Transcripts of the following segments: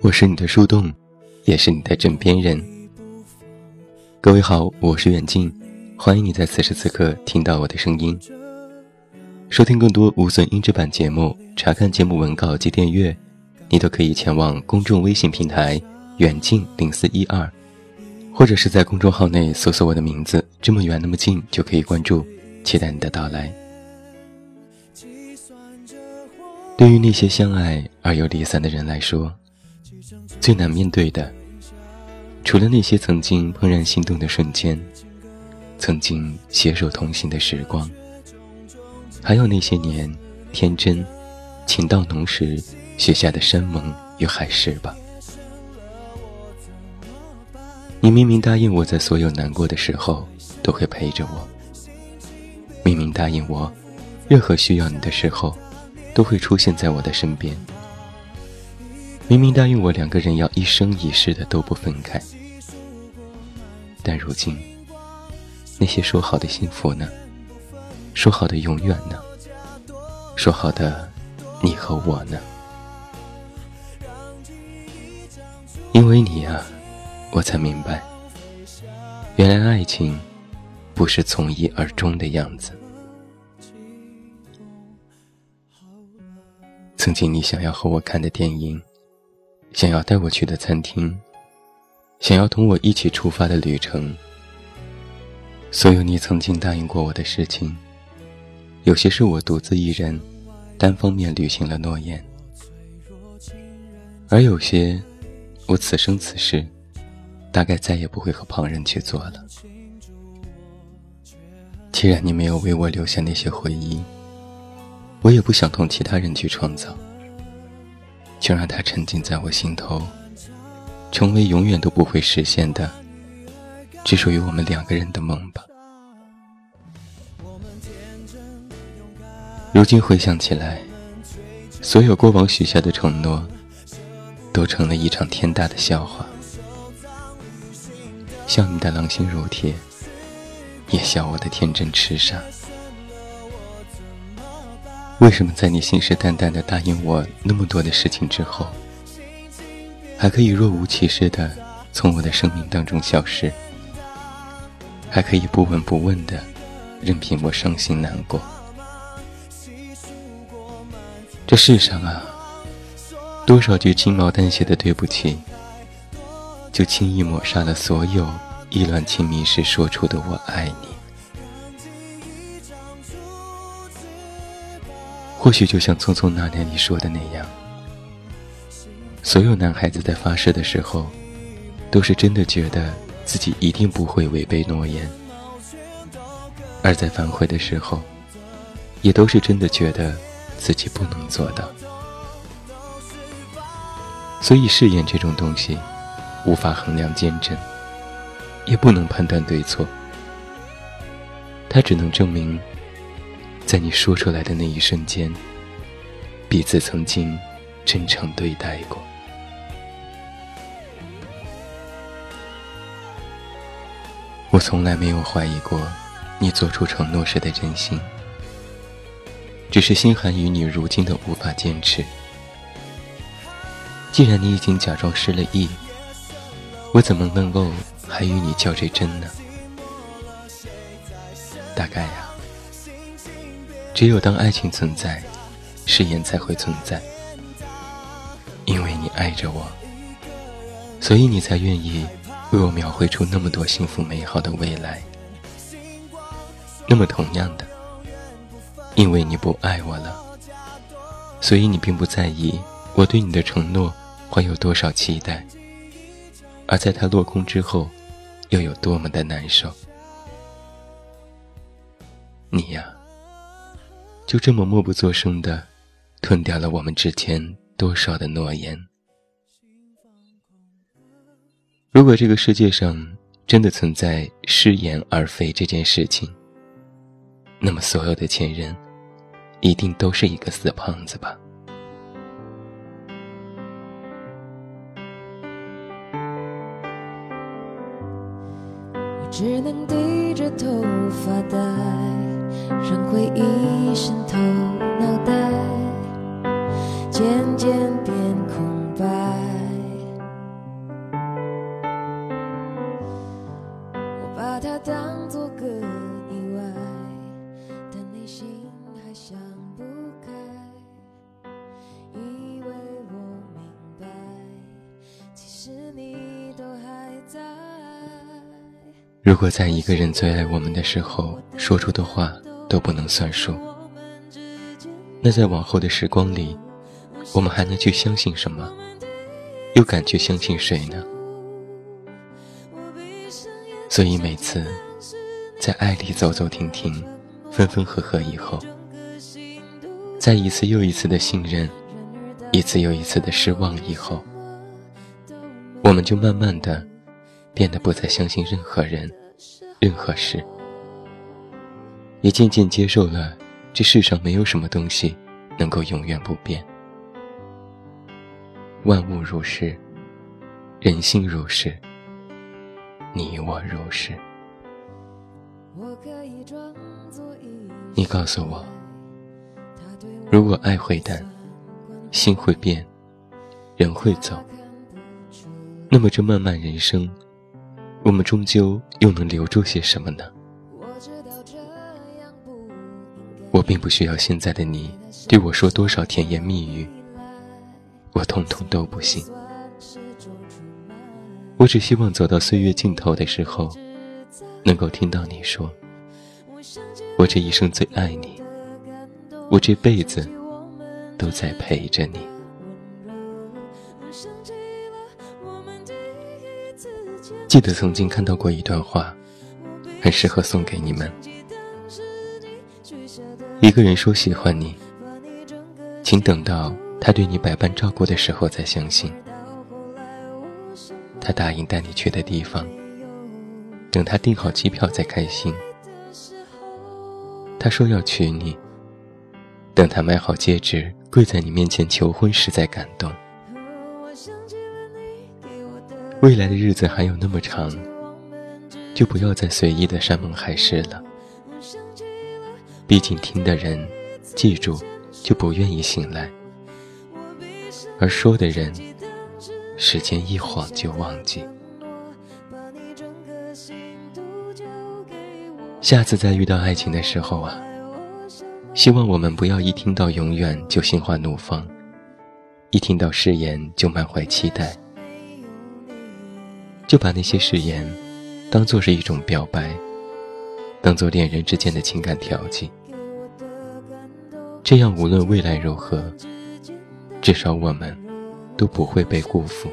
我是你的树洞，也是你的枕边人。各位好，我是远近，欢迎你在此时此刻听到我的声音。收听更多无损音质版节目，查看节目文稿及订阅，你都可以前往公众微信平台远近零四一二。或者是在公众号内搜索我的名字，这么远那么近就可以关注，期待你的到来。对于那些相爱而又离散的人来说，最难面对的，除了那些曾经怦然心动的瞬间，曾经携手同行的时光，还有那些年天真、情到浓时许下的山盟与海誓吧。你明明答应我在所有难过的时候都会陪着我，明明答应我，任何需要你的时候都会出现在我的身边，明明答应我两个人要一生一世的都不分开，但如今那些说好的幸福呢？说好的永远呢？说好的你和我呢？因为你啊。我才明白，原来爱情不是从一而终的样子。曾经你想要和我看的电影，想要带我去的餐厅，想要同我一起出发的旅程，所有你曾经答应过我的事情，有些是我独自一人单方面履行了诺言，而有些我此生此世。大概再也不会和旁人去做了。既然你没有为我留下那些回忆，我也不想同其他人去创造，就让它沉浸在我心头，成为永远都不会实现的，只属于我们两个人的梦吧。如今回想起来，所有过往许下的承诺，都成了一场天大的笑话。笑你的狼心如铁，也笑我的天真痴傻。为什么在你信誓旦旦的答应我那么多的事情之后，还可以若无其事的从我的生命当中消失？还可以不闻不问的任凭我伤心难过？这世上啊，多少句轻描淡写的对不起。就轻易抹杀了所有意乱情迷时说出的“我爱你”。或许就像《匆匆那年》里说的那样，所有男孩子在发誓的时候，都是真的觉得自己一定不会违背诺言；而在反悔的时候，也都是真的觉得自己不能做到。所以誓言这种东西。无法衡量坚贞，也不能判断对错。它只能证明，在你说出来的那一瞬间，彼此曾经真诚对待过。我从来没有怀疑过你做出承诺时的真心，只是心寒于你如今的无法坚持。既然你已经假装失了忆。我怎么能够还与你较这真呢？大概呀，只有当爱情存在，誓言才会存在。因为你爱着我，所以你才愿意为我描绘出那么多幸福美好的未来。那么同样的，因为你不爱我了，所以你并不在意我对你的承诺怀有多少期待。而在它落空之后，又有多么的难受？你呀，就这么默不作声的吞掉了我们之间多少的诺言。如果这个世界上真的存在失言而肥这件事情，那么所有的前任，一定都是一个死胖子吧？只能低着头发呆，让回忆渗透脑袋，渐渐变空白。我把它当作个意外，但内心还想不开，以为我明白，其实你都还在。如果在一个人最爱我们的时候说出的话都不能算数，那在往后的时光里，我们还能去相信什么？又敢去相信谁呢？所以每次在爱里走走停停、分分合合以后，在一次又一次的信任、一次又一次的失望以后，我们就慢慢的变得不再相信任何人、任何事，也渐渐接受了这世上没有什么东西能够永远不变。万物如是，人心如是，你我如是。你告诉我，如果爱会淡，心会变，人会走，那么这漫漫人生，我们终究又能留住些什么呢？我并不需要现在的你对我说多少甜言蜜语。我通通都不信，我只希望走到岁月尽头的时候，能够听到你说：“我这一生最爱你，我这辈子都在陪着你。”记得曾经看到过一段话，很适合送给你们。一个人说喜欢你，请等到。他对你百般照顾的时候，再相信。他答应带你去的地方，等他订好机票再开心。他说要娶你，等他买好戒指跪在你面前求婚时再感动。未来的日子还有那么长，就不要再随意的山盟海誓了。毕竟听的人，记住就不愿意醒来。而说的人，时间一晃就忘记。下次再遇到爱情的时候啊，希望我们不要一听到永远就心花怒放，一听到誓言就满怀期待，就把那些誓言当做是一种表白，当做恋人之间的情感调剂。这样无论未来如何。至少我们都不会被辜负，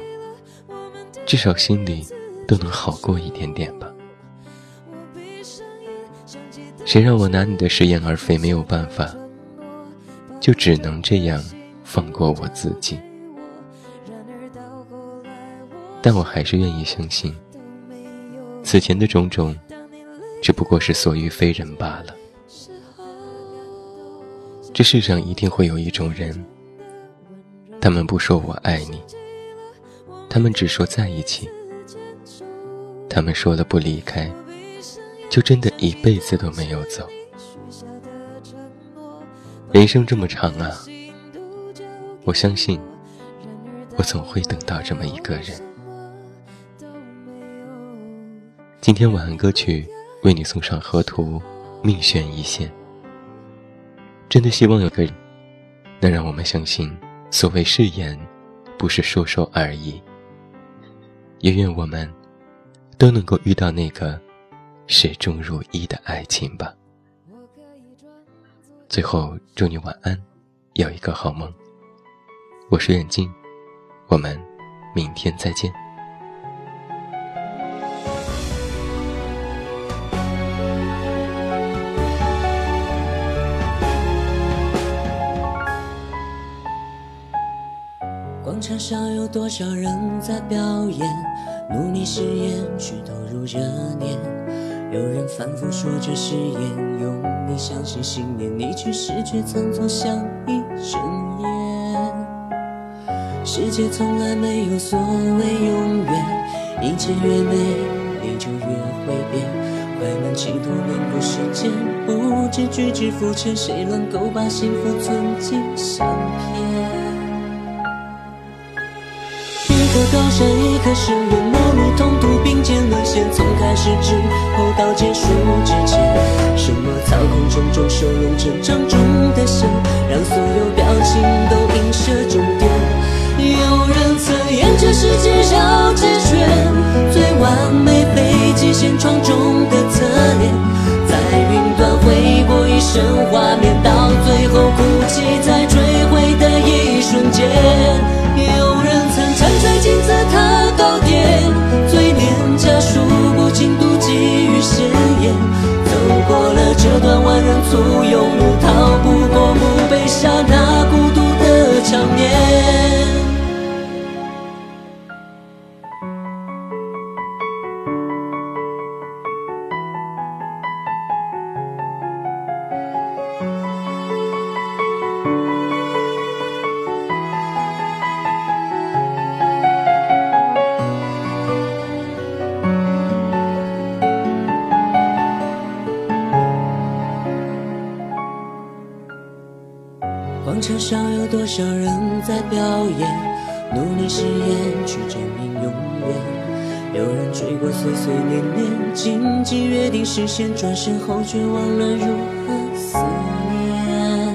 至少心里都能好过一点点吧。谁让我拿你的食言而肥没有办法，就只能这样放过我自己。但我还是愿意相信，此前的种种只不过是所遇非人罢了。这世上一定会有一种人。他们不说我爱你，他们只说在一起。他们说了不离开，就真的一辈子都没有走。人生这么长啊，我相信，我总会等到这么一个人。今天晚安歌曲为你送上河图，命悬一线。真的希望有个人能让我们相信。所谓誓言，不是说说而已。也愿我们都能够遇到那个始终如一的爱情吧。最后，祝你晚安，有一个好梦。我是远近，我们明天再见。多少人在表演？努力誓言去投入热念。有人反复说着誓言，用力相信信念，你去失却曾做像一整夜。世界从来没有所谓永远，一切越美丽就越会变。快门企图轮过时间，不知举止浮沉，谁能够把幸福存进相片？高山，一颗深渊，陌路同途并肩沦陷，从开始之后到结束之前，多少人在表演？努力誓言去证明永远。有人追过岁岁年年，荆棘约定实现，转身后却忘了如何思念。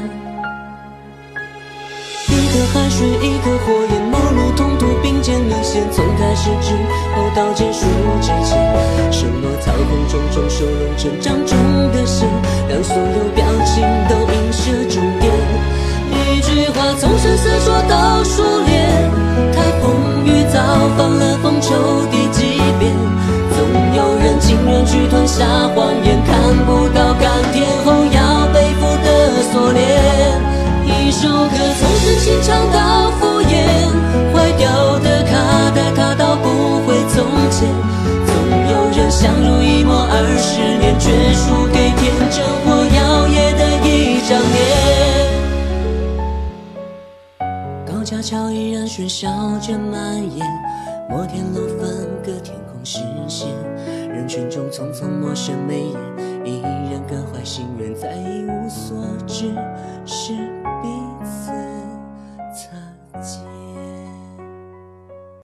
一颗海水，一个火焰，陌路同途并肩沦陷，从开始之后到结束之前，什么操控种种收拢成长中的线，让所有表情都映射终从生涩说到熟练，台风雨早放了风抽第几遍？总有人情愿去吞下谎言，看不到甘甜后要背负的锁链。一首歌从深情唱到敷衍，坏掉的卡带卡到不会从前。总有人相濡以沫二十年，笑着蔓延，摩天楼分隔天空视线，人群中匆匆陌生眉眼，依然各怀心愿，再一无所知，是